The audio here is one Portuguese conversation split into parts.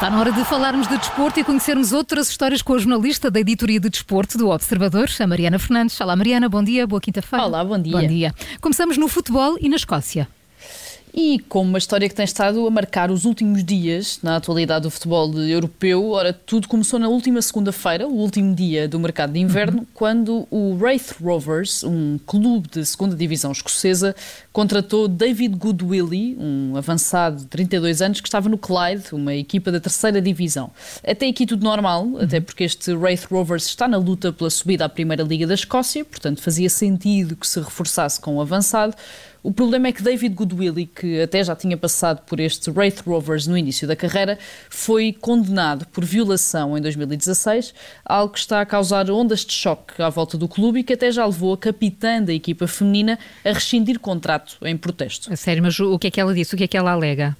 Está na hora de falarmos de desporto e conhecermos outras histórias com a jornalista da editoria de desporto do Observador, a Mariana Fernandes. Olá, Mariana, bom dia, boa quinta-feira. Olá, bom dia. Bom dia. Começamos no futebol e na Escócia. E com uma história que tem estado a marcar os últimos dias na atualidade do futebol europeu, ora, tudo começou na última segunda-feira, o último dia do mercado de inverno, uhum. quando o Wraith Rovers, um clube de segunda divisão escocesa, contratou David Goodwillie, um avançado de 32 anos, que estava no Clyde, uma equipa da terceira divisão. Até aqui tudo normal, uhum. até porque este Wraith Rovers está na luta pela subida à Primeira Liga da Escócia, portanto fazia sentido que se reforçasse com o avançado. O problema é que David Goodwillie, que até já tinha passado por este Wraith Rovers no início da carreira, foi condenado por violação em 2016, algo que está a causar ondas de choque à volta do clube e que até já levou a capitã da equipa feminina a rescindir contrato em protesto. A sério, mas o que é que ela disse? O que é que ela alega?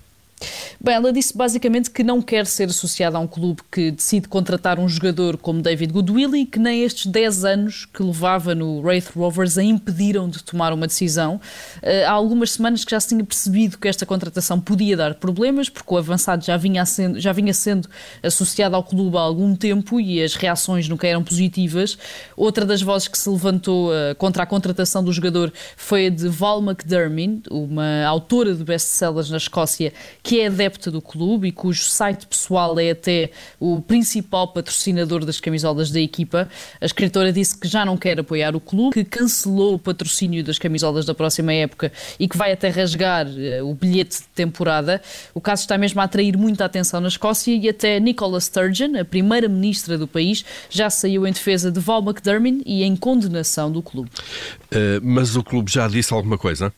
Bem, ela disse basicamente que não quer ser associada a um clube que decide contratar um jogador como David Goodwillie e que nem estes 10 anos que levava no Wraith Rovers a impediram de tomar uma decisão. Uh, há algumas semanas que já se tinha percebido que esta contratação podia dar problemas, porque o avançado já vinha sendo, já vinha sendo associado ao clube há algum tempo e as reações nunca eram positivas. Outra das vozes que se levantou uh, contra a contratação do jogador foi a de Val McDermott, uma autora de best-sellers na Escócia, que é adepta do clube e cujo site pessoal é até o principal patrocinador das camisolas da equipa. A escritora disse que já não quer apoiar o clube, que cancelou o patrocínio das camisolas da próxima época e que vai até rasgar uh, o bilhete de temporada. O caso está mesmo a atrair muita atenção na Escócia e até Nicola Sturgeon, a primeira ministra do país, já saiu em defesa de Val McDermott e em condenação do clube. Uh, mas o clube já disse alguma coisa?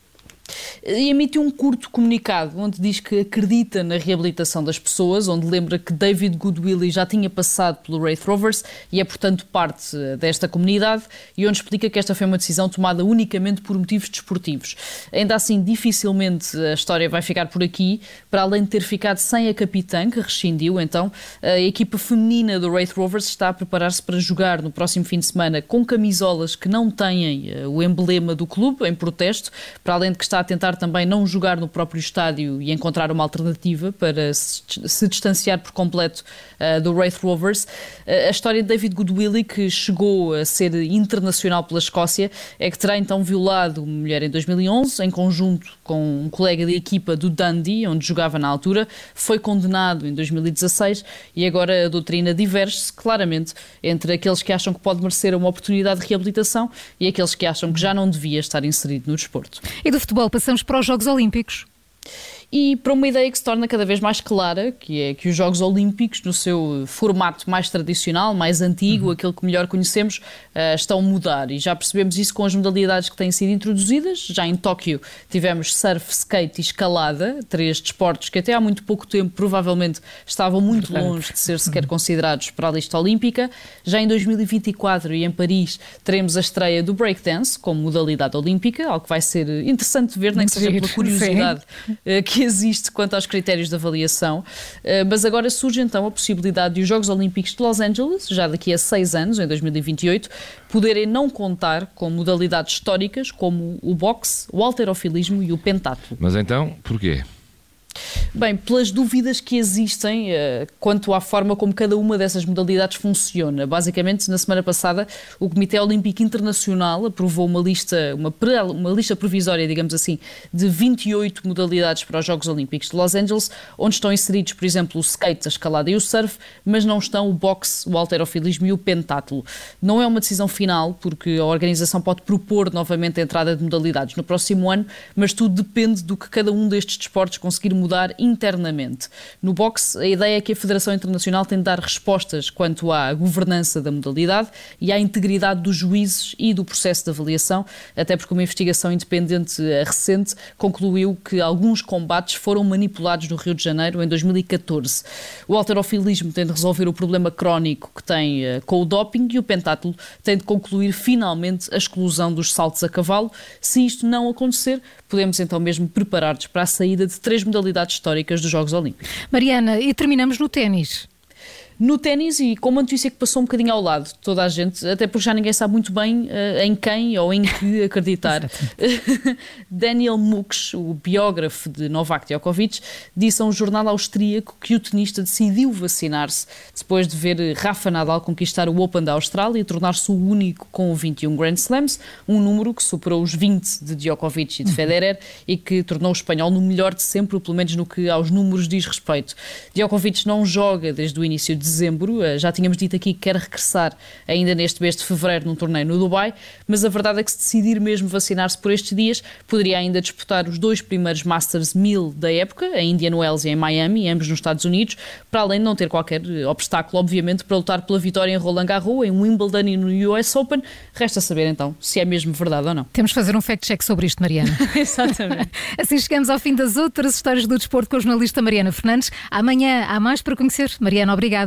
Emitiu um curto comunicado onde diz que acredita na reabilitação das pessoas, onde lembra que David Goodwillie já tinha passado pelo Wraith Rovers e é, portanto, parte desta comunidade e onde explica que esta foi uma decisão tomada unicamente por motivos desportivos. Ainda assim, dificilmente a história vai ficar por aqui, para além de ter ficado sem a capitã, que rescindiu, então, a equipa feminina do Wraith Rovers está a preparar-se para jogar no próximo fim de semana com camisolas que não têm eh, o emblema do clube, em protesto, para além de que está a tentar também não jogar no próprio estádio e encontrar uma alternativa para se, se distanciar por completo uh, do Wraith Rovers. Uh, a história de David Goodwillie, que chegou a ser internacional pela Escócia, é que terá então violado uma mulher em 2011, em conjunto com um colega de equipa do Dundee, onde jogava na altura, foi condenado em 2016 e agora a doutrina diverge-se claramente entre aqueles que acham que pode merecer uma oportunidade de reabilitação e aqueles que acham que já não devia estar inserido no desporto. E do futebol passamos para os Jogos Olímpicos e para uma ideia que se torna cada vez mais clara, que é que os Jogos Olímpicos, no seu formato mais tradicional, mais antigo, uhum. aquele que melhor conhecemos, uh, estão a mudar. E já percebemos isso com as modalidades que têm sido introduzidas. Já em Tóquio tivemos surf, skate e escalada, três desportos que até há muito pouco tempo provavelmente estavam muito longe de ser sequer uhum. considerados para a lista olímpica. Já em 2024 e em Paris teremos a estreia do breakdance como modalidade olímpica, algo que vai ser interessante ver, nem que seja pela curiosidade uh, que existe quanto aos critérios de avaliação, eh, mas agora surge então a possibilidade de os Jogos Olímpicos de Los Angeles, já daqui a seis anos, em 2028, poderem não contar com modalidades históricas como o boxe, o alterofilismo e o pentatlo. Mas então, porquê? Bem, pelas dúvidas que existem uh, quanto à forma como cada uma dessas modalidades funciona. Basicamente, na semana passada, o Comitê Olímpico Internacional aprovou uma lista, uma, uma lista provisória, digamos assim, de 28 modalidades para os Jogos Olímpicos de Los Angeles, onde estão inseridos, por exemplo, o skate, a escalada e o surf, mas não estão o boxe, o alterofilismo e o pentatlo. Não é uma decisão final, porque a organização pode propor novamente a entrada de modalidades no próximo ano, mas tudo depende do que cada um destes desportos conseguir mudar internamente. No boxe, a ideia é que a Federação Internacional tem de dar respostas quanto à governança da modalidade e à integridade dos juízes e do processo de avaliação, até porque uma investigação independente recente concluiu que alguns combates foram manipulados no Rio de Janeiro em 2014. O alterofilismo tem de resolver o problema crónico que tem eh, com o doping e o pentatlo tem de concluir finalmente a exclusão dos saltos a cavalo. Se isto não acontecer, podemos então mesmo preparar-nos para a saída de três modalidades históricas dos Jogos Olímpicos. Mariana, e terminamos no ténis. No ténis, e com uma notícia que passou um bocadinho ao lado de toda a gente, até porque já ninguém sabe muito bem uh, em quem ou em que acreditar. Daniel Mux, o biógrafo de Novak Djokovic, disse a um jornal austríaco que o tenista decidiu vacinar-se depois de ver Rafa Nadal conquistar o Open da Austrália e tornar-se o único com 21 Grand Slams, um número que superou os 20 de Djokovic e de Federer e que tornou o espanhol no melhor de sempre, pelo menos no que aos números diz respeito. Djokovic não joga desde o início de dezembro, eh, já tínhamos dito aqui que quer regressar ainda neste mês de fevereiro num torneio no Dubai, mas a verdade é que se decidir mesmo vacinar-se por estes dias, poderia ainda disputar os dois primeiros Masters 1000 da época, em Indian Wells e em Miami, ambos nos Estados Unidos, para além de não ter qualquer eh, obstáculo, obviamente, para lutar pela vitória em Roland Garros, em Wimbledon e no US Open. Resta saber então se é mesmo verdade ou não. Temos de fazer um fact-check sobre isto, Mariana. Exatamente. assim chegamos ao fim das outras histórias do desporto com a jornalista Mariana Fernandes. Amanhã há mais para conhecer. Mariana,